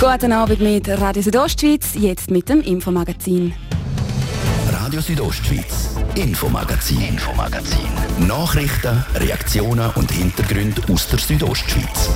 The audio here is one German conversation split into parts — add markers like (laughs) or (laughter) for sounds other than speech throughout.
Guten Abend mit Radio Südostschweiz, jetzt mit dem Infomagazin. Radio Südostschweiz, Infomagazin, Infomagazin. Nachrichten, Reaktionen und Hintergründe aus der Südostschweiz.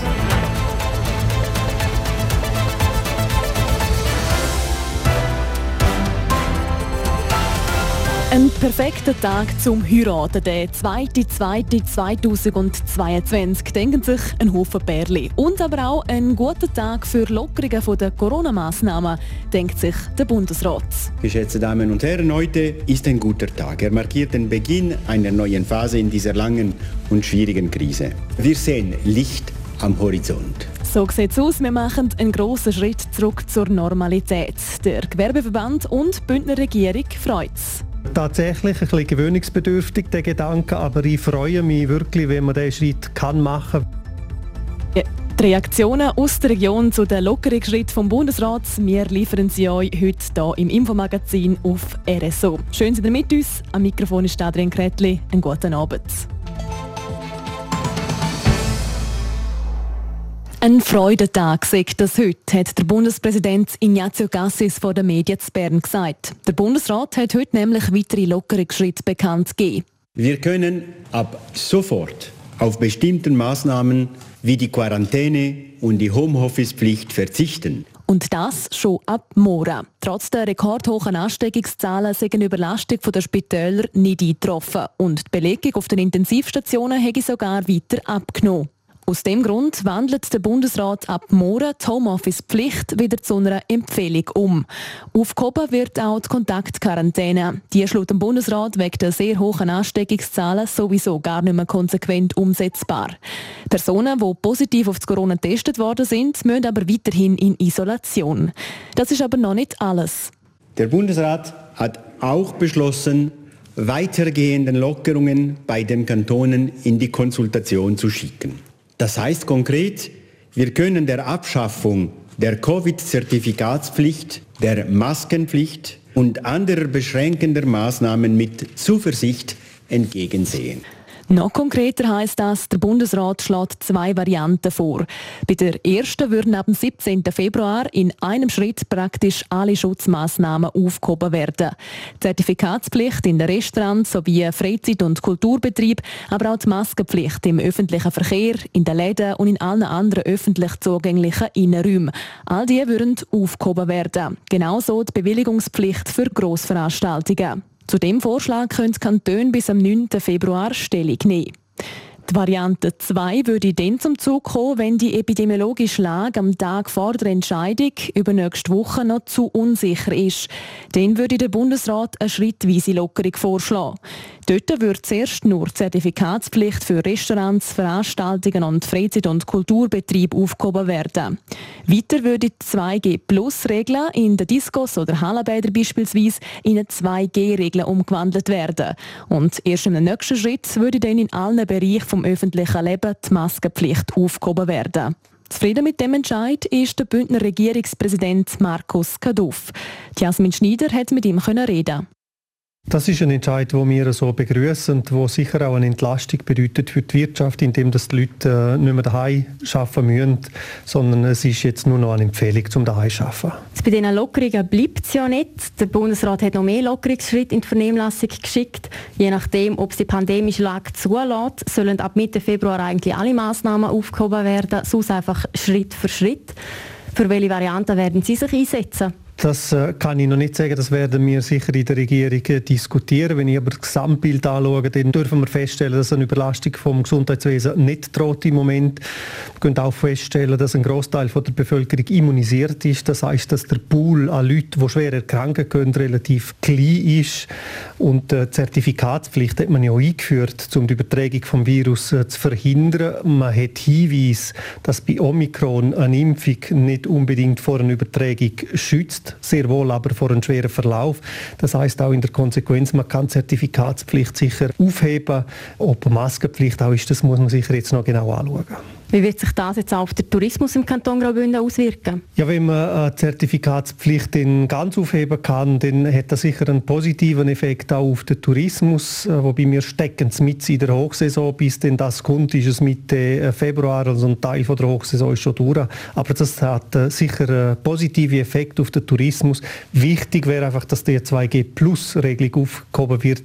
Ein perfekter Tag zum Heiraten, der 2.2.2022, denken sich ein Haufen Bärli. Und aber auch ein guter Tag für Lockerungen der Corona-Massnahmen, denkt sich der Bundesrat. Geschätzte Damen und Herren, heute ist ein guter Tag. Er markiert den Beginn einer neuen Phase in dieser langen und schwierigen Krise. Wir sehen Licht am Horizont. So sieht es aus. Wir machen einen grossen Schritt zurück zur Normalität. Der Gewerbeverband und die Bündner Regierung freut es tatsächlich ein bisschen gewöhnungsbedürftig, der Gedanke, aber ich freue mich wirklich, wenn man diesen Schritt kann machen kann. Die Reaktionen aus der Region zu den Lockerungsschritt vom Bundesrat, wir liefern sie euch heute hier im Infomagazin auf RSO. Schön, dass ihr mit uns. Am Mikrofon ist Adrian Kretli. Einen guten Abend. Ein Freudentag sagt das heute, hat der Bundespräsident Ignazio Cassis vor den Medien zu Bern gesagt. Der Bundesrat hat heute nämlich weitere Lockerungsschritte bekannt gegeben. Wir können ab sofort auf bestimmte Maßnahmen wie die Quarantäne und die Homeoffice-Pflicht verzichten. Und das schon ab morgen. Trotz der rekordhohen Ansteckungszahlen sind eine Überlastung der Spitäler nicht eingetroffen. Und die Belegung auf den Intensivstationen hätte sogar weiter abgenommen. Aus dem Grund wandelt der Bundesrat ab morgen die Homeoffice-Pflicht wieder zu einer Empfehlung um. Aufgehoben wird auch die Kontaktquarantäne. Die laut dem Bundesrat wegen der sehr hohen Ansteckungszahlen sowieso gar nicht mehr konsequent umsetzbar. Personen, die positiv auf das Corona getestet worden sind, müssen aber weiterhin in Isolation. Das ist aber noch nicht alles. Der Bundesrat hat auch beschlossen, weitergehenden Lockerungen bei den Kantonen in die Konsultation zu schicken. Das heißt konkret, wir können der Abschaffung der Covid-Zertifikatspflicht, der Maskenpflicht und anderer beschränkender Maßnahmen mit Zuversicht entgegensehen. Noch konkreter heißt das, der Bundesrat schlägt zwei Varianten vor. Bei der ersten würden ab dem 17. Februar in einem Schritt praktisch alle Schutzmaßnahmen aufgehoben werden. Zertifikatspflicht in den Restaurants sowie Freizeit- und Kulturbetrieb, aber auch die Maskenpflicht im öffentlichen Verkehr, in den Läden und in allen anderen öffentlich zugänglichen Innenräumen. All die würden aufgehoben werden. Genauso die Bewilligungspflicht für Grossveranstaltungen. Zu dem Vorschlag können die Kantone bis am 9. Februar Stellung nehmen. Die Variante 2 würde dann zum Zug kommen, wenn die epidemiologische Lage am Tag vor der Entscheidung über nächste Woche noch zu unsicher ist. Dann würde der Bundesrat eine schrittweise Lockerung vorschlagen. Dort wird zuerst nur die Zertifikatspflicht für Restaurants, Veranstaltungen und Freizeit- und Kulturbetrieb aufgehoben werden. Weiter würde die 2G-Plus-Regel in den Diskos oder Hallenbädern beispielsweise in eine 2G-Regel umgewandelt werden. Und erst im nächsten Schritt würde dann in allen Bereichen vom öffentlichen Leben die Maskenpflicht aufgehoben werden. Zufrieden mit dem Entscheid ist der Bündner Regierungspräsident Markus Kaduff. Jasmin Schneider hat mit ihm reden. Das ist ein Entscheid, den wir so begrüßen und wo sicher auch eine Entlastung bedeutet für die Wirtschaft, indem die Leute äh, nicht mehr daheim arbeiten müssen, sondern es ist jetzt nur noch eine Empfehlung zum daheim arbeiten. Bei diesen Lockerungen bleibt es ja nicht. Der Bundesrat hat noch mehr Lockerungsschritte in die Vernehmlassung geschickt. Je nachdem, ob es die pandemische Lage zulässt, sollen ab Mitte Februar eigentlich alle Maßnahmen aufgehoben werden, sonst einfach Schritt für Schritt. Für welche Varianten werden Sie sich einsetzen? Das äh, kann ich noch nicht sagen, das werden wir sicher in der Regierung äh, diskutieren. Wenn ich aber das Gesamtbild anschaue, dann dürfen wir feststellen, dass eine Überlastung vom Gesundheitswesen nicht droht im Moment. Wir können auch feststellen, dass ein Großteil der Bevölkerung immunisiert ist. Das heißt, dass der Pool an Leuten, die schwer erkranken können, relativ klein ist. Und die Zertifikatspflicht hat man ja auch eingeführt, um die Übertragung des Virus äh, zu verhindern. Man hat Hinweise, dass bei Omikron eine Impfung nicht unbedingt vor einer Übertragung schützt schützt sehr wohl aber vor einem schweren Verlauf. Das heißt auch in der Konsequenz, man kann Zertifikatspflicht sicher aufheben. Ob Maskenpflicht auch ist, das muss man sicher jetzt noch genau anschauen. Wie wird sich das jetzt auf den Tourismus im Kanton Graubünden auswirken? Ja, wenn man eine Zertifikatspflicht in ganz aufheben kann, dann hat das sicher einen positiven Effekt auch auf den Tourismus. Äh, wobei wir stecken mit in der Hochsaison, bis denn das kommt, ist es Mitte äh, Februar, also ein Teil von der Hochsaison ist schon durch. Aber das hat äh, sicher einen positiven Effekt auf den Tourismus. Wichtig wäre einfach, dass die 2G-Plus-Regelung aufgehoben wird,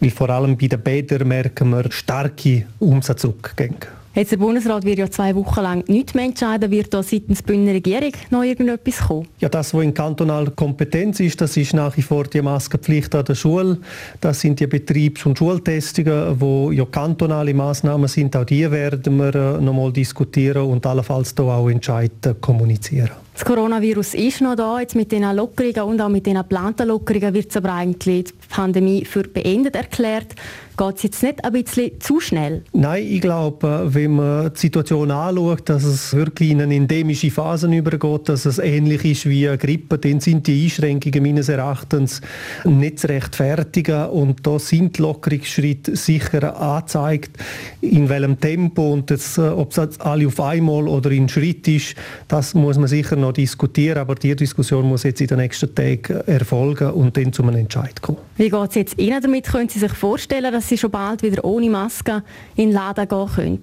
weil vor allem bei den Bädern merken wir starke Umsatzrückgänge. Jetzt der Bundesrat wird ja zwei Wochen lang nichts mehr entscheiden. Wird da seitens der Bündner Regierung noch irgendetwas kommen? Ja, das, was in kantonaler Kompetenz ist, das ist nach wie vor die Maskenpflicht an der Schule. Das sind die Betriebs- und Schultestungen, wo ja kantonale Maßnahmen sind. Auch die werden wir äh, noch mal diskutieren und allenfalls da auch entscheiden kommunizieren. Das Coronavirus ist noch da, jetzt mit den Lockerungen und auch mit den geplanten Lockerungen wird es aber eigentlich die Pandemie für beendet erklärt. Geht es jetzt nicht ein bisschen zu schnell? Nein, ich glaube, wenn man die Situation anschaut, dass es wirklich in eine endemische Phase übergeht, dass es ähnlich ist wie eine Grippe, dann sind die Einschränkungen meines Erachtens nicht zu rechtfertigen und da sind Lockerungsschritte sicher angezeigt, in welchem Tempo und das, ob es alle auf einmal oder in Schritt ist, das muss man sicher noch diskutieren, aber die Diskussion muss jetzt in den nächsten Tagen erfolgen und dann zu einem Entscheid kommen. Wie geht es jetzt Ihnen damit? Können Sie sich vorstellen, dass Sie schon bald wieder ohne Maske in den Laden gehen können?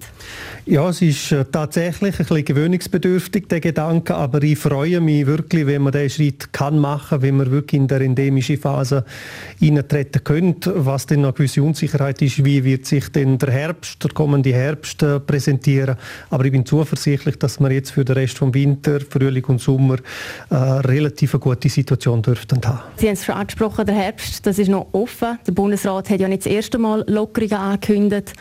Ja, es ist äh, tatsächlich ein bisschen gewöhnungsbedürftig, der Gedanke, aber ich freue mich wirklich, wenn man diesen Schritt kann machen, wenn man wirklich in der endemische Phase eintreten könnte. Was dann eine gewisse Unsicherheit ist, wie wird sich denn der Herbst, der kommende Herbst äh, präsentieren. Aber ich bin zuversichtlich, dass wir jetzt für den Rest vom Winter, Frühling und Sommer äh, relativ eine gute Situation dürften haben. Sie haben es schon angesprochen, der Herbst, das ist noch offen. Der Bundesrat hat ja nicht das erste Mal Lockerungen angekündigt.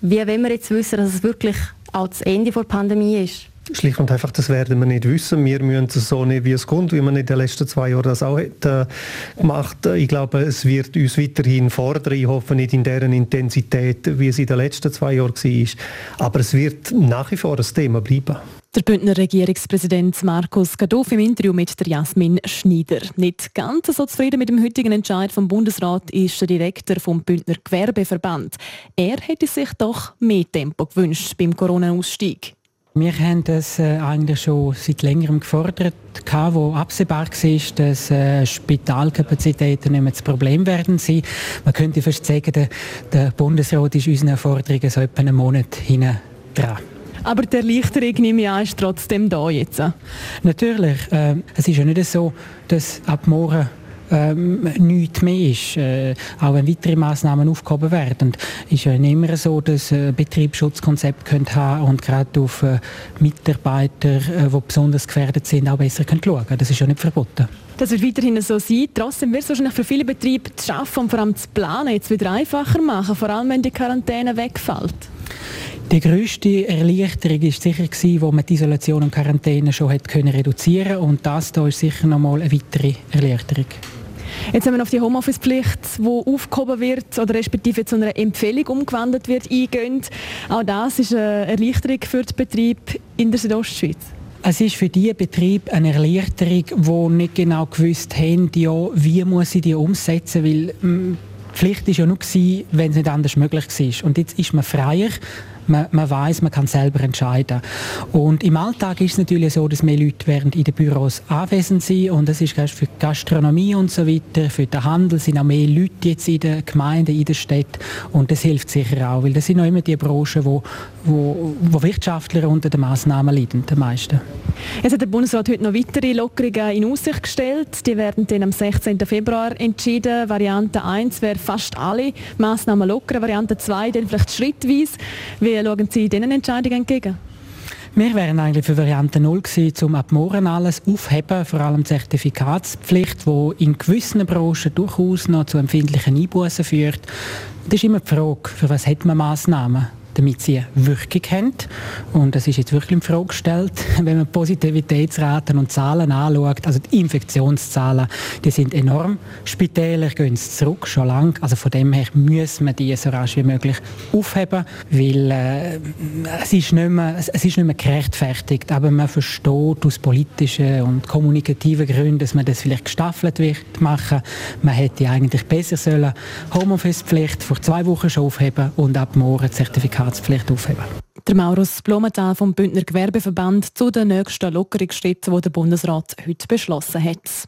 Wie wollen wir jetzt wissen, dass es wirklich auch das Ende der Pandemie ist? Schlicht und einfach, das werden wir nicht wissen. Wir müssen es so nehmen, wie es kommt, wie man in den letzten zwei Jahren das auch hat, äh, gemacht. Ich glaube, es wird uns weiterhin fordern. Ich hoffe nicht in deren Intensität, wie es in den letzten zwei Jahren war. Aber es wird nach wie vor ein Thema bleiben. Der Bündner Regierungspräsident Markus Gadoff im Interview mit der Jasmin Schneider. Nicht ganz so zufrieden mit dem heutigen Entscheid vom Bundesrat ist der Direktor vom Bündner Gewerbeverband. Er hätte sich doch mehr Tempo gewünscht beim Corona-Ausstieg. Wir haben das äh, eigentlich schon seit längerem gefordert, wo absehbar war, dass äh, Spitalkapazitäten nicht mehr das Problem werden sein. Man könnte fast sagen, der, Bundesrat ist unseren Forderungen so etwa einen Monat hinten dran. Aber der Erleichterung nehme ich an, ist trotzdem da jetzt. Natürlich. Äh, es ist ja nicht so, dass ab morgen ähm, nichts mehr ist, äh, auch wenn weitere Massnahmen aufgehoben werden. Es ist ja nicht immer so, dass äh, Betriebsschutzkonzept haben und gerade auf äh, Mitarbeiter, äh, die besonders gefährdet sind, auch besser können schauen Das ist ja nicht verboten. Das wird weiterhin so sein. Trotzdem wird es wahrscheinlich für viele Betriebe das Schaffen und vor allem das Planen jetzt wieder einfacher machen, vor allem wenn die Quarantäne wegfällt. Die grösste Erleichterung war sicher, gewesen, wo man die Isolation und Quarantäne schon hat können reduzieren und das da ist sicher nochmal eine weitere Erleichterung. Jetzt haben wir auf die Homeoffice-Pflicht, die aufgehoben wird oder respektive zu einer Empfehlung umgewandelt wird, eingehen. Auch das ist eine Erleichterung für den Betrieb in der Südostschweiz. Es ist für die Betrieb eine Erleichterung, die nicht genau gewusst haben, ja, wie muss sie die umsetzen, weil mm, die Pflicht war ja nur, wenn es nicht anders möglich war. Und jetzt ist man freier man, man weiß, man kann selber entscheiden. Und im Alltag ist es natürlich so, dass mehr Leute während in den Büros anwesend sind und das ist für die Gastronomie und so weiter, für den Handel sind auch mehr Leute jetzt in den Gemeinden, in der Stadt und das hilft sicher auch, weil das sind noch immer die Branchen, wo, wo, wo Wirtschaftler unter den Massnahmen leiden, die meisten. Jetzt hat der Bundesrat heute noch weitere Lockerungen in Aussicht gestellt. Die werden dann am 16. Februar entschieden. Variante 1 wäre fast alle Massnahmen lockern, Variante 2 dann vielleicht schrittweise. Wie schauen Sie diesen Entscheidungen entgegen? Wir wären eigentlich für Variante 0 gewesen, um ab morgen alles aufheben, vor allem die Zertifikatspflicht, die in gewissen Branchen durchaus noch zu empfindlichen Einbußen führt. Das ist immer die Frage, für was hat man Massnahmen? Damit sie Wirkung haben. Und das ist jetzt wirklich in Frage gestellt, (laughs) wenn man Positivitätsraten und Zahlen anschaut. Also die Infektionszahlen, die sind enorm. Spitäler gehen zurück, schon lange. Also von dem her müssen wir die so rasch wie möglich aufheben, weil äh, es, ist nicht mehr, es ist nicht mehr gerechtfertigt. Aber man versteht aus politischen und kommunikativen Gründen, dass man das vielleicht gestaffelt wird machen. Man hätte eigentlich besser sollen Homeoffice-Pflicht vor zwei Wochen schon aufheben und ab morgen Zertifikat Zertifikatspflicht aufheben. Der Maurus Blumenthal vom Bündner Gewerbeverband zu den nächsten Lockerungsschritten, die der Bundesrat heute beschlossen hat.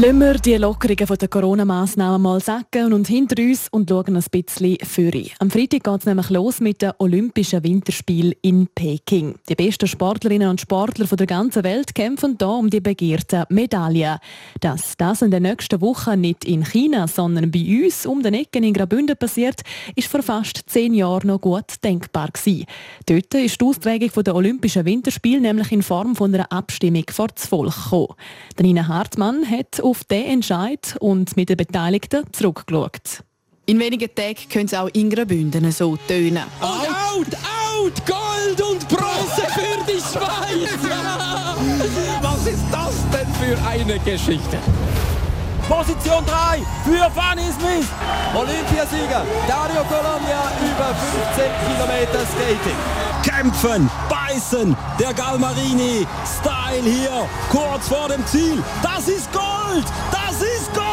Lassen wir die Lockerungen der Corona-Massnahmen mal sacken und hinter uns und schauen ein bisschen führen. Am Freitag geht es nämlich los mit den Olympischen Winterspielen in Peking. Die besten Sportlerinnen und Sportler der ganzen Welt kämpfen hier um die begehrten Medaillen. Dass das in den nächsten Wochen nicht in China, sondern bei uns um den Ecken in Graubünden passiert, ist vor fast zehn Jahren noch gut denkbar gewesen. Dort ist die Austragung der Olympischen Winterspiele nämlich in Form von einer Abstimmung vor das Volk gekommen. Nina Hartmann hat auf diesen Entscheid und mit den Beteiligten zurückgeschaut. In wenigen Tagen können es auch in Graubünden so tönen. Out, out, out! Gold und Bronze für die Schweiz! Ja! (laughs) Was ist das denn für eine Geschichte? Position 3 für Fanny Smith. Olympiasieger Dario Colombia über 15 Kilometer Skating. Kämpfen, beißen, der Galmarini, Style hier, kurz vor dem Ziel. Das ist Gold! Das ist Gold!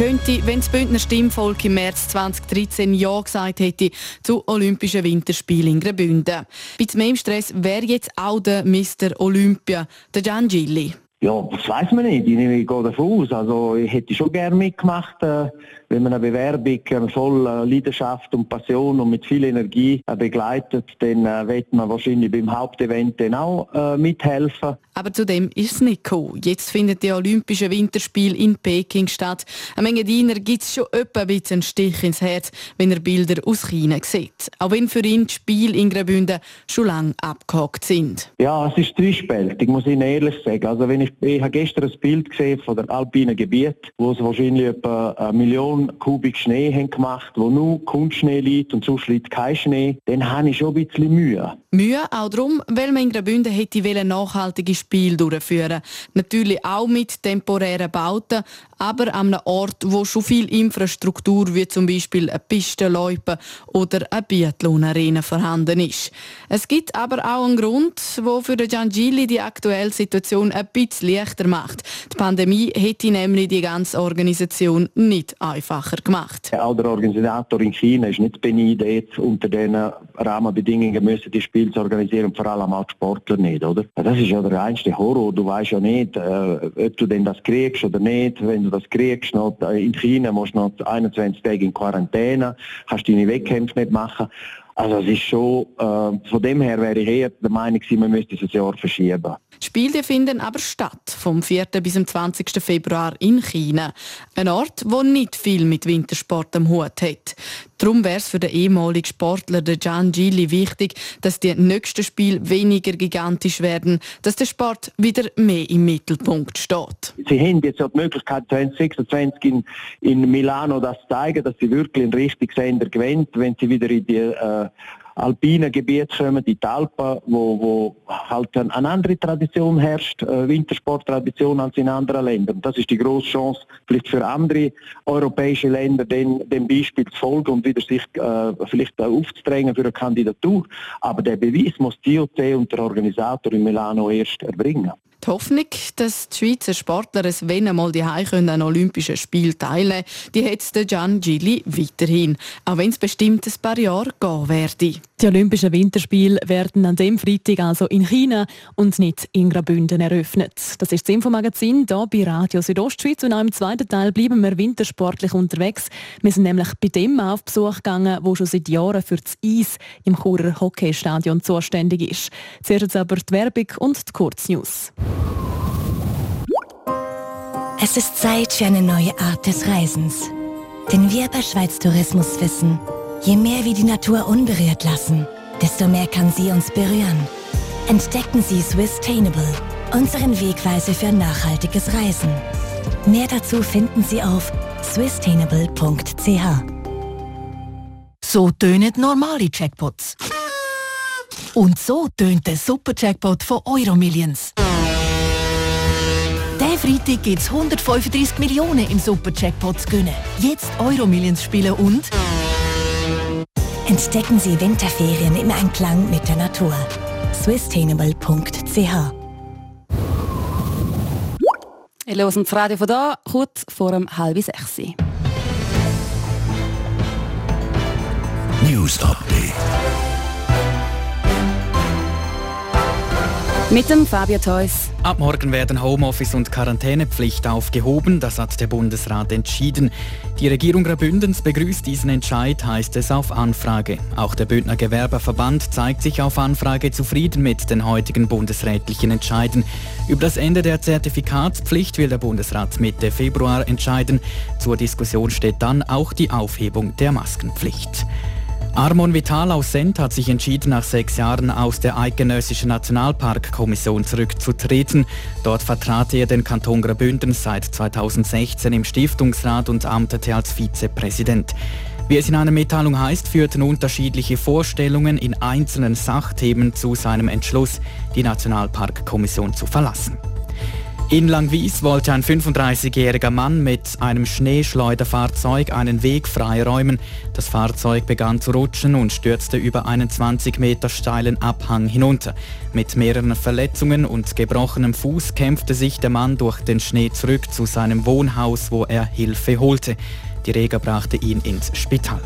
könnte, wenn das Bündner Stimmvolk im März 2013 Ja gesagt hätte zu Olympischen Winterspielen in Graubünden. Bei mehr Stress wäre jetzt auch der Mr. Olympia, der Gian Gilli. Ja, das weiß man nicht. Ich, gehe davon aus. Also ich hätte schon gerne mitgemacht, äh, wenn man eine Bewerbung äh, voll äh, Leidenschaft und Passion und mit viel Energie äh, begleitet, dann äh, wird man wahrscheinlich beim Hauptevent dann auch mithelfen. Aber zu dem ist es nicht gekommen. Jetzt findet die Olympischen Winterspiele in Peking statt. Eine Menge Diener gibt es schon etwa ein bisschen einen Stich ins Herz, wenn er Bilder aus China sieht. Auch wenn für ihn die Spiele in Graubünden schon lange abgehakt sind. Ja, es ist zwiespältig, muss ich Ihnen ehrlich sagen. Also wenn ich, ich habe gestern ein Bild gesehen von der alpinen Gebiet, wo es wahrscheinlich etwa eine Million Kubik Schnee haben gemacht, wo nur Kunstschnee liegt und sonst liegt kein Schnee, dann habe ich schon ein bisschen Mühe. Mühe auch darum, weil man in Graubünden hätte nachhaltige Spiele durchführen Natürlich auch mit temporären Bauten, aber an einem Ort, wo schon viel Infrastruktur wie zum Beispiel eine Pistenloipe oder eine Biathlon-Arena vorhanden ist. Es gibt aber auch einen Grund, wo für den die aktuelle Situation ein bisschen leichter macht. Die Pandemie hätte nämlich die ganze Organisation nicht einfacher gemacht. Auch der Organisator in China ist nicht beneidet, unter diesen Rahmenbedingungen müssen die Spiele zu organisieren, vor allem auch die Sportler nicht, oder? Das ist ja der reinste Horror. Du weißt ja nicht, äh, ob du denn das kriegst oder nicht. Wenn du das kriegst, noch, in China musst du noch 21 Tage in Quarantäne, kannst deine Wettkämpfe nicht machen. Also es ist schon, äh, von dem her wäre ich eher der Meinung, man müsste ein Jahr verschieben. Die Spiele finden aber statt, vom 4. bis zum 20. Februar in China. Ein Ort, wo nicht viel mit Wintersport am Hut hat. Darum wäre es für den ehemaligen Sportler Gian Gili wichtig, dass die nächsten Spiele weniger gigantisch werden, dass der Sport wieder mehr im Mittelpunkt steht. Sie haben jetzt auch die Möglichkeit, 2026 in, in Milano das zu zeigen, dass sie wirklich einen richtigen Sender gewinnt, wenn sie wieder in die äh, alpinen Gebiete kommen, die Alpen, wo, wo halt eine andere Tradition herrscht, äh, Wintersporttradition als in anderen Ländern. Das ist die grosse Chance, vielleicht für andere europäische Länder dem, dem Beispiel zu folgen und wieder sich äh, vielleicht aufzudrängen für eine Kandidatur. Aber der Beweis muss die IOC und der Organisator in Milano erst erbringen. Die Hoffnung, dass die Schweizer Sportler es wenn einmal die an Olympischen Spielen teilnehmen die hat der Gian Gilli weiterhin, auch wenn es bestimmt ein paar Jahre gehen werde. Die Olympischen Winterspiele werden an dem Freitag also in China und nicht in Graubünden eröffnet. Das ist das Infomagazin hier bei Radio Südostschweiz und auch im zweiten Teil bleiben wir wintersportlich unterwegs. Wir sind nämlich bei dem auf Besuch gegangen, wo schon seit Jahren für das Eis im Churer Hockeystadion zuständig ist. Zuerst aber die Werbung und die Kurznews. Es ist Zeit für eine neue Art des Reisens. Denn wir bei Schweiz Tourismus wissen, je mehr wir die Natur unberührt lassen, desto mehr kann sie uns berühren. Entdecken Sie Swisstainable, unseren Wegweise für nachhaltiges Reisen. Mehr dazu finden Sie auf swisstainable.ch. So tönen normale Jackpots. Und so tönt der Super-Jackpot von Euromillions. Der Freitag gibt es 135 Millionen im Super-Jackpot zu gewinnen. Jetzt Euromillions spielen und... Entdecken Sie Winterferien im Einklang mit der Natur. swisstainable.ch Ich höre das Radio von da, kurz vor um halb sechs. News Update. Mit dem Fabio Theus. Ab morgen werden Homeoffice und Quarantänepflicht aufgehoben. Das hat der Bundesrat entschieden. Die Regierung Graubündens begrüßt diesen Entscheid, heißt es auf Anfrage. Auch der Bündner Gewerbeverband zeigt sich auf Anfrage zufrieden mit den heutigen bundesrätlichen Entscheiden. Über das Ende der Zertifikatspflicht will der Bundesrat Mitte Februar entscheiden. Zur Diskussion steht dann auch die Aufhebung der Maskenpflicht. Armon Vital aus Sent hat sich entschieden, nach sechs Jahren aus der Eidgenössischen Nationalparkkommission zurückzutreten. Dort vertrat er den Kanton Graubünden seit 2016 im Stiftungsrat und amtete als Vizepräsident. Wie es in einer Mitteilung heißt, führten unterschiedliche Vorstellungen in einzelnen Sachthemen zu seinem Entschluss, die Nationalparkkommission zu verlassen. In Langwies wollte ein 35-jähriger Mann mit einem Schneeschleuderfahrzeug einen Weg freiräumen. Das Fahrzeug begann zu rutschen und stürzte über einen 20 Meter steilen Abhang hinunter. Mit mehreren Verletzungen und gebrochenem Fuß kämpfte sich der Mann durch den Schnee zurück zu seinem Wohnhaus, wo er Hilfe holte. Die Reger brachte ihn ins Spital.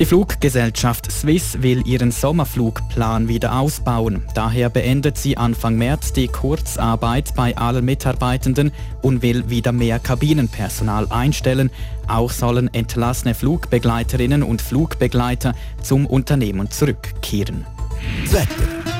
Die Fluggesellschaft Swiss will ihren Sommerflugplan wieder ausbauen. Daher beendet sie Anfang März die Kurzarbeit bei allen Mitarbeitenden und will wieder mehr Kabinenpersonal einstellen. Auch sollen entlassene Flugbegleiterinnen und Flugbegleiter zum Unternehmen zurückkehren. Wetter.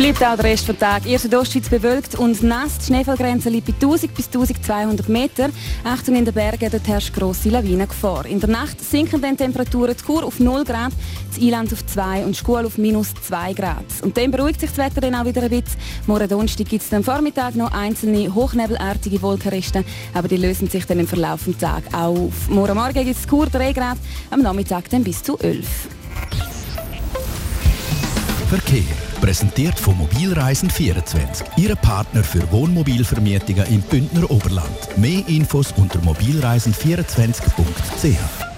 bleibt auch der Rest des Tages. Erste Ostschweiz bewölkt und nass. Die Schneefallgrenze liegt bei 1000 bis 1200 Meter. Achtung in den Bergen, dort herrscht grosse Lawinengefahr. In der Nacht sinken dann Temperaturen die Kur auf 0 Grad, das Eiland auf 2 und Schule auf minus 2 Grad. Und dann beruhigt sich das Wetter dann auch wieder ein bisschen. Morgen Donnerstag gibt es am Vormittag noch einzelne hochnebelartige Wolkenreste, aber die lösen sich dann im Verlauf des Tages auf. Morgen Morgen gibt es Kur 3 Grad, am Nachmittag dann bis zu 11. Verkehr. Präsentiert von Mobilreisen24, Ihre Partner für Wohnmobilvermietungen im Bündner Oberland. Mehr Infos unter mobilreisen24.ch.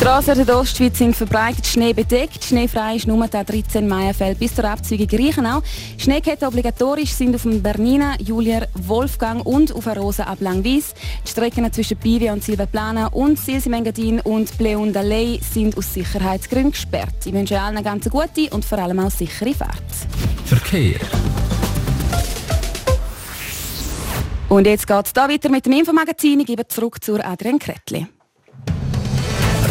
Die Straßen der Ostschweiz sind verbreitet schneebedeckt. Schneefrei ist nur der 13 Maienfeld bis zur Abzweigung Reichenau. Schneeketten obligatorisch sind auf dem Bernina, Julier, Wolfgang und auf der Rosa ab Langwies. Die Strecken zwischen Pivia und Silvaplana und Silsimengadin und Bleundalei sind aus Sicherheitsgründen gesperrt. Ich wünsche allen eine ganz gute und vor allem auch sichere Fahrt. Verkehr. Und jetzt geht es weiter mit dem Infomagazin. Ich gebe zurück zur Adrian Kretli.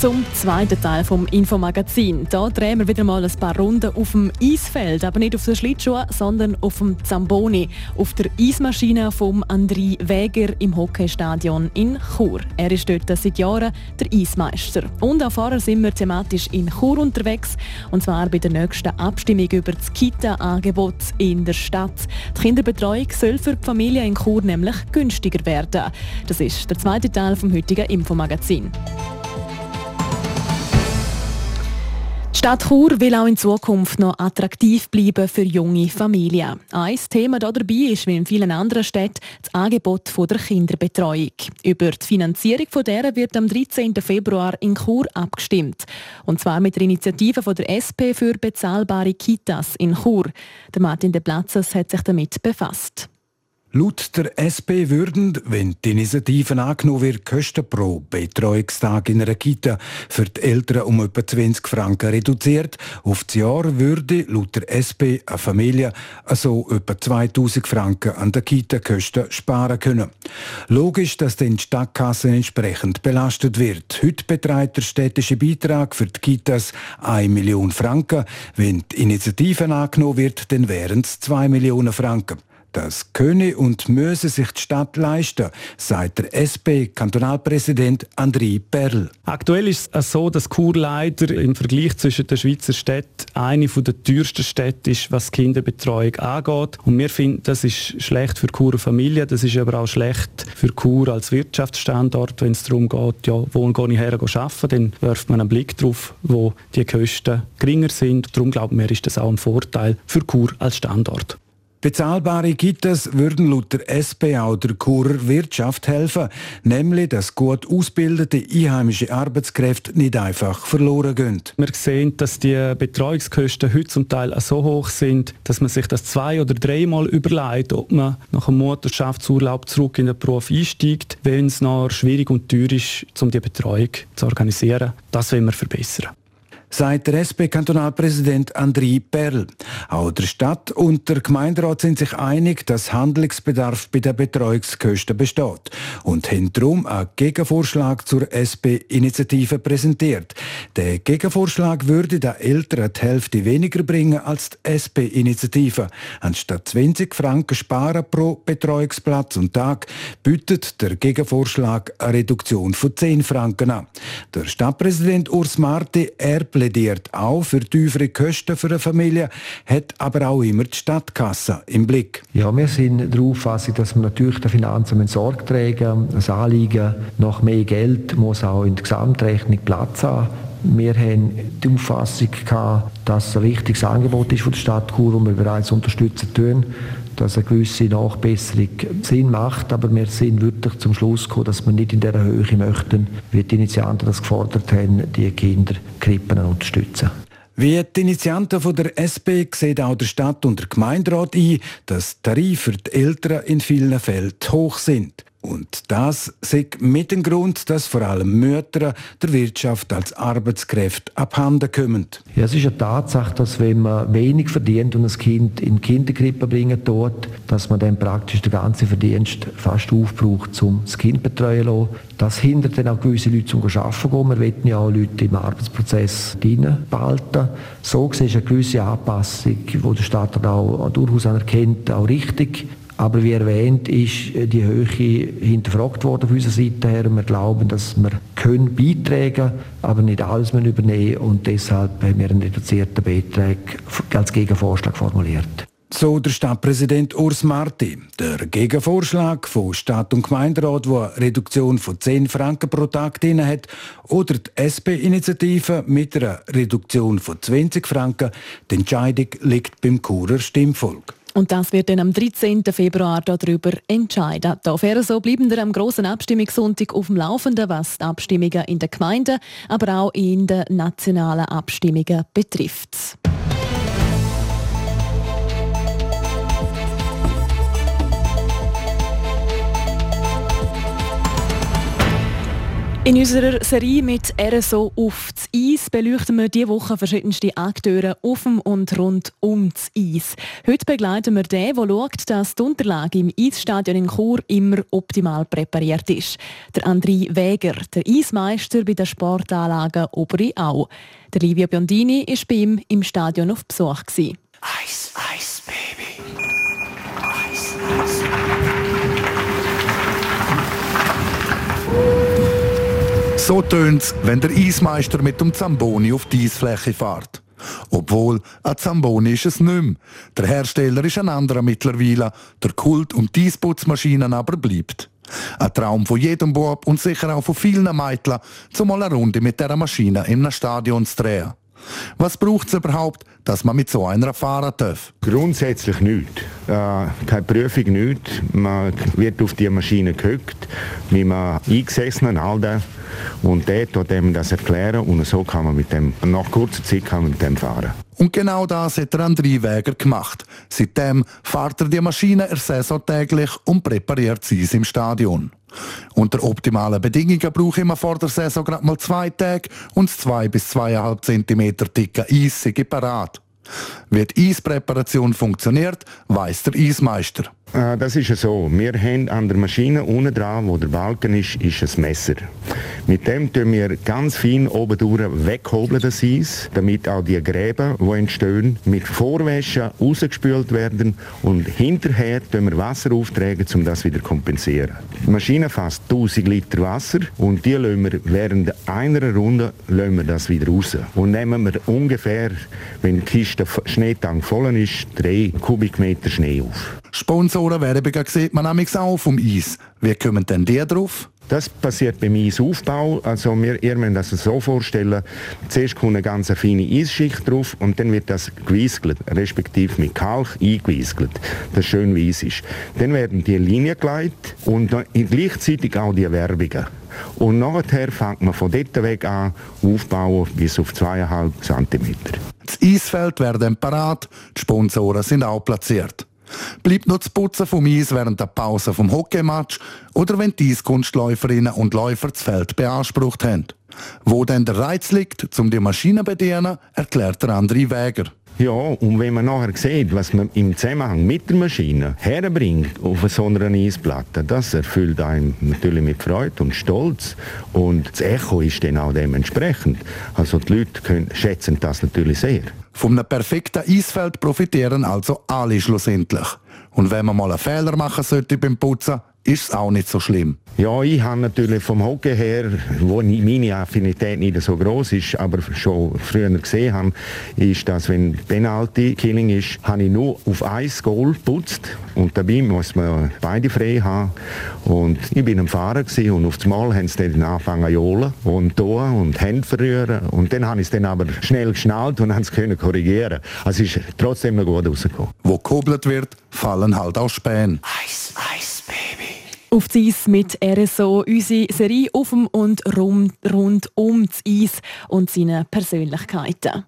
zum zweiten Teil vom Infomagazin. Da drehen wir wieder mal ein paar Runden auf dem Eisfeld, aber nicht auf den Schlittschuhen, sondern auf dem Zamboni, auf der Eismaschine vom André Wäger im Hockeystadion in Chur. Er ist dort seit Jahren der Eismeister. Und auch vorher sind wir thematisch in Chur unterwegs, und zwar bei der nächsten Abstimmung über das Kita-Angebot in der Stadt. Die Kinderbetreuung soll für die Familie in Chur nämlich günstiger werden. Das ist der zweite Teil vom heutigen Infomagazin. Die Stadt Chur will auch in Zukunft noch attraktiv bleiben für junge Familien. Ein Thema dabei ist, wie in vielen anderen Städten, das Angebot der Kinderbetreuung. Über die Finanzierung von der wird am 13. Februar in Chur abgestimmt. Und zwar mit der Initiative der SP für bezahlbare Kitas in Chur. Der Martin de Platzes hat sich damit befasst. Laut der SP würden, wenn die Initiative angenommen wird, Kosten pro Betreuungstag in einer Kita für die Eltern um etwa 20 Franken reduziert. Auf das Jahr würde laut der SP eine Familie also etwa 2000 Franken an der Kita-Kosten sparen können. Logisch, dass dann die Stadtkasse entsprechend belastet wird. Heute beträgt der städtische Beitrag für die Kitas 1 Million Franken. Wenn die Initiative angenommen wird, dann wären es 2 Millionen Franken. Das könne und müsse sich die Stadt leisten, sagt der SP-Kantonalpräsident André Perl. Aktuell ist es so, dass Chur leider im Vergleich zwischen den Schweizer Städten eine der teuersten Städte ist, was Kinderbetreuung angeht. Und wir finden, das ist schlecht für Churer Familie, das ist aber auch schlecht für Chur als Wirtschaftsstandort, wenn es darum geht, ja, wo gehe ich her arbeiten, dann wirft man einen Blick darauf, wo die Kosten geringer sind. Darum glauben wir, ist das auch ein Vorteil für Chur als Standort. Bezahlbare Kitas würden laut der SP auch der Churer Wirtschaft helfen, nämlich dass gut ausgebildete einheimische Arbeitskräfte nicht einfach verloren gehen. Wir sehen, dass die Betreuungskosten heute zum Teil so hoch sind, dass man sich das zwei- oder dreimal überlegt, ob man nach dem Mutterschaftsurlaub zurück in den Beruf einsteigt, wenn es noch schwierig und teuer ist, um die Betreuung zu organisieren. Das wollen wir verbessern sagt der SP-Kantonalpräsident André Perl. Auch der Stadt und der Gemeinderat sind sich einig, dass Handlungsbedarf bei den Betreuungskosten besteht und haben darum einen Gegenvorschlag zur SP-Initiative präsentiert. Der Gegenvorschlag würde den Eltern die Hälfte weniger bringen als die SP-Initiative. Anstatt 20 Franken sparen pro Betreuungsplatz und Tag bietet der Gegenvorschlag eine Reduktion von 10 Franken an. Der Stadtpräsident Urs Marti, er plädiert auch für tiefere Kosten für eine Familie, hat aber auch immer die Stadtkasse im Blick. Ja, wir sind der Auffassung, dass wir natürlich den Finanzen Sorge tragen Das Anliegen nach mehr Geld muss auch in der Gesamtrechnung Platz haben. Wir haben die Auffassung gehabt, dass es ein wichtiges Angebot ist von der Stadt Chur, das wir bereits unterstützen tun dass eine gewisse Nachbesserung Sinn macht, aber wir sind wirklich zum Schluss gekommen, dass wir nicht in der Höhe möchten, wie die Initianten das gefordert haben, die Kinderkrippen unterstützen. Wie die Initianten von der SP sieht auch der Stadt- und der Gemeinderat ein, dass Tarife für die Eltern in vielen Fällen hoch sind. Und das sagt mit dem Grund, dass vor allem Mütter der Wirtschaft als Arbeitskräfte abhanden kommen. Ja, es ist eine Tatsache, dass wenn man wenig verdient und ein Kind in die Kinderkrippe bringen tut, dass man dann praktisch den ganzen Verdienst fast aufbraucht, um das Kind betreuen zu lassen. Das hindert dann auch gewisse Leute zum Arbeiten gehen. Wir wollen ja auch Leute im Arbeitsprozess behalten. So gesehen ist eine gewisse Anpassung, die der Staat auch durchaus anerkennt, auch richtig. Aber wie erwähnt, ist die Höhe hinterfragt worden von unserer Seite her. Wir glauben, dass wir können beitragen aber nicht alles übernehmen und deshalb haben wir einen reduzierten Beitrag als Gegenvorschlag formuliert. So der Stadtpräsident Urs Marti. Der Gegenvorschlag von Stadt- und Gemeinderat, der eine Reduktion von 10 Franken pro Tag drin hat, oder die SP-Initiative mit einer Reduktion von 20 Franken, die Entscheidung liegt beim Churer Stimmvolk. Und das wird dann am 13. Februar darüber entscheiden. Da so bleiben wir am grossen Abstimmungssonntag auf dem Laufenden, was die Abstimmungen in der Gemeinde, aber auch in den nationalen Abstimmungen betrifft. In unserer Serie mit RSO auf das Eis beleuchten wir diese Woche verschiedenste Akteure auf dem und rund um das Eis. Heute begleiten wir den, der schaut, dass die Unterlage im Eisstadion in Chur immer optimal präpariert ist. Der André Wäger, der Eismeister bei den Sportanlagen Oberi Au. Der Livio Biondini war bei ihm im Stadion auf Besuch. Eis, Eis, Baby. Eis, Eis. So tönt's, wenn der Eismeister mit dem Zamboni auf die Eisfläche fährt. Obwohl, ein Zamboni ist es nicht mehr. Der Hersteller ist ein anderer mittlerweile, der Kult um die Eisputzmaschinen aber bleibt. Ein Traum von jedem Bub und sicher auch von vielen Mädchen, zumal eine Runde mit dieser Maschine in einem Stadion zu drehen. Was braucht es überhaupt, dass man mit so einer fahren darf? Grundsätzlich nichts. Äh, keine Prüfung, nichts. Man wird auf die Maschine gehückt, wie man eingesessen und all das. Und der tut dem das erklären und so kann man mit dem, nach kurzer Zeit kann man mit dem fahren. Und genau das hat der André Wäger gemacht. Seitdem fährt er die Maschine er Saison täglich und präpariert sie im Stadion. Unter optimalen Bedingungen brauche ich mir vor der Saison gerade mal zwei Tage und 2 bis 2,5 cm dicke Eis parat. Wie die Eispräparation funktioniert, weiß der Eismeister. Äh, Das ist so. Wir haben an der Maschine unten dran, wo der Balken ist, ist ein Messer. Mit dem tun wir ganz fein oben durch weghobeln das Eis, damit auch die Gräben, die entstehen, mit Vorwäschen rausgespült werden und hinterher tun wir Wasser auftragen, um das wieder zu kompensieren. Die Maschine fasst 1000 Liter Wasser und die lassen wir während einer Runde lassen wir das wieder raus. Und nehmen wir ungefähr, wenn die Kiste Schneetank voll ist, 3 Kubikmeter Schnee auf. Sponsorenwerbungen sieht man nämlich auch vom Eis. Wie kommen denn die drauf? Das passiert beim Eisaufbau. Also wir, ihr müsst das so vorstellen, zuerst kommt eine ganz feine Eisschicht drauf und dann wird das gewieselt, respektive mit Kalk eingewieselt, das schön weiss ist. Dann werden die Linien geleitet und dann gleichzeitig auch die Werbungen. Und nachher fängt man von dort weg an, aufbauen bis auf 2,5 cm. Das Eisfeld werden parat, die Sponsoren sind auch platziert. Bleibt noch das Putzen vom Eis während der Pause vom Hockeymatch oder wenn die Eiskunstläuferinnen und Läufer das Feld beansprucht haben. Wo denn der Reiz liegt, um die Maschine zu bedienen, erklärt der andere Wäger. Ja, und wenn man nachher sieht, was man im Zusammenhang mit der Maschine herbringt auf so einer Eisplatte, das erfüllt einen natürlich mit Freude und Stolz. Und das Echo ist dann auch dementsprechend. Also die Leute können, schätzen das natürlich sehr. Vom perfekten Eisfeld profitieren also alle schlussendlich. Und wenn man mal einen Fehler machen sollte beim Putzen, ist es auch nicht so schlimm. Ja, ich habe natürlich vom Hockey her, wo meine Affinität nicht so groß ist, aber schon früher gesehen habe, ist, dass wenn Penalty-Killing ist, habe ich nur auf ein Goal geputzt und dabei muss man beide frei haben. Und ich bin am Fahren gewesen, und auf das Mal haben sie dann angefangen zu johlen und tun und Hände verrühren und dann habe ich es dann aber schnell geschnallt und (laughs) haben es können korrigieren. Also es ist trotzdem noch gut rausgekommen. Wo gehobelt wird, fallen halt auch Späne. Ice, Ice, Baby. Auf das Eis mit RSO, unsere Serie auf dem und rund, rund um das Eis und seine Persönlichkeiten.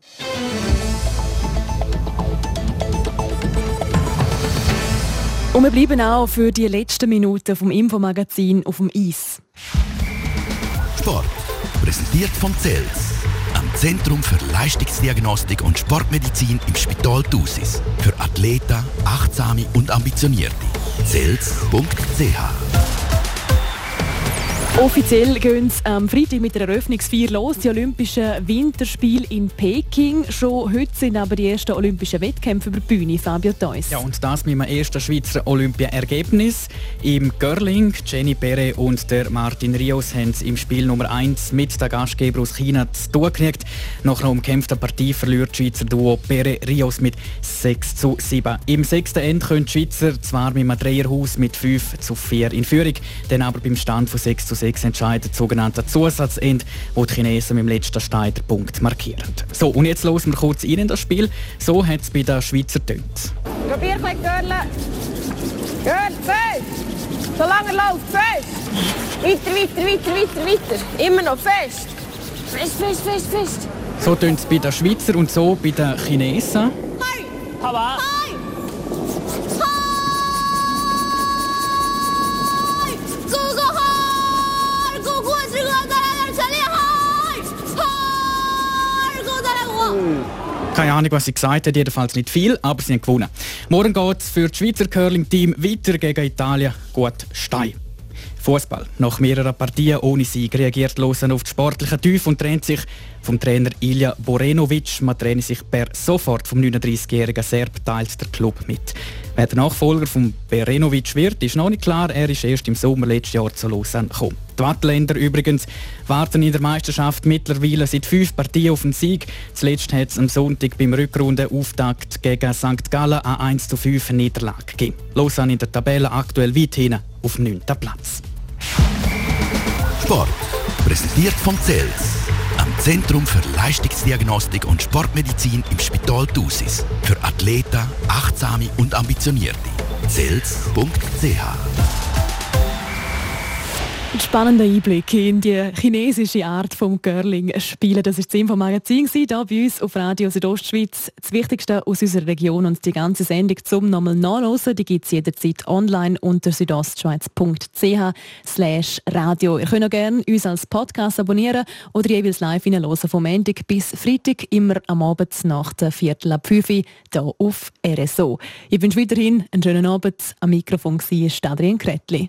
Und wir bleiben auch für die letzten Minuten vom Infomagazin auf dem Eis. Sport. Präsentiert von CELS. Am Zentrum für Leistungsdiagnostik und Sportmedizin im Spital Thusis. Für Athleten, Achtsame und Ambitionierte. CELS.ch Offiziell gehen es am Freitag mit der Eröffnungsfeier los, die Olympischen Winterspiele in Peking. Schon heute sind aber die ersten Olympischen Wettkämpfe über die Bühne, Fabio Theus. Ja, und das mit dem ersten Schweizer Olympia-Ergebnis. Im Curling, Jenny Perre und der Martin Rios haben im Spiel Nummer 1 mit der Gastgeber aus China zu tun gekriegt. Nach einer umkämpften Partie verliert das Schweizer Duo Perre Rios mit 6 zu 7. Im sechsten End können die Schweizer zwar mit einem Dreierhaus mit 5 zu 4 in Führung, dann aber beim Stand von 6 zu 6 entscheidet das sogenannte Zusatzend, wo die Chinesen mit dem letzten Stein den Punkt markieren. So, und jetzt hören wir kurz rein in das Spiel. So hat es bei den Schweizer tönt. Probier gleich Görle. Görle, fest. Solange er läuft, fest. Weiter, weiter, weiter, weiter, weiter. Immer noch fest. Fest, fest, fest, fest. So tönt es bei den Schweizer und so bei den Chinesen. Aber. Keine Ahnung, was sie gesagt hat, jedenfalls nicht viel, aber sie haben gewonnen. Morgen geht es für das Schweizer Curling-Team weiter gegen Italien. Gut Stein. Fußball. Nach mehreren Partien ohne Sieg reagiert Lausanne auf die sportlichen Tief und trennt sich vom Trainer Ilja Borenovic. Man trennt sich per sofort vom 39-jährigen Serb, teilt der Club mit. Wer der Nachfolger von Berenovic wird, ist noch nicht klar. Er ist erst im Sommer letztes Jahr zu Lausanne gekommen. Die Wattländer übrigens warten in der Meisterschaft mittlerweile seit fünf Partien auf den Sieg. Zuletzt hat es am Sonntag beim Rückrundenauftakt gegen St. Gallen eine 1 zu 5 Niederlage gegeben. Lausanne in der Tabelle aktuell weit hinten auf dem 9. Platz. Sport. Präsentiert von CELS. Am Zentrum für Leistungsdiagnostik und Sportmedizin im Spital Thusis. Für Athleten, Achtsame und Ambitionierte. CELS.ch Ein spannender Einblick in die chinesische Art vom Curling spielen. Das ist das Infomagazin hier bei uns auf Radio Südostschweiz. Das Wichtigste aus unserer Region und die ganze Sendung zum nochmal nachlesen, die gibt es jederzeit online unter südostschweiz.ch slash radio. Ihr könnt auch gerne uns als Podcast abonnieren oder jeweils live hineinhören vom Montag bis Freitag, immer am Abend nach der Viertel ab 5 Uhr hier auf RSO. Ich wünsche weiterhin einen schönen Abend. Am Mikrofon war Adrian Kretli.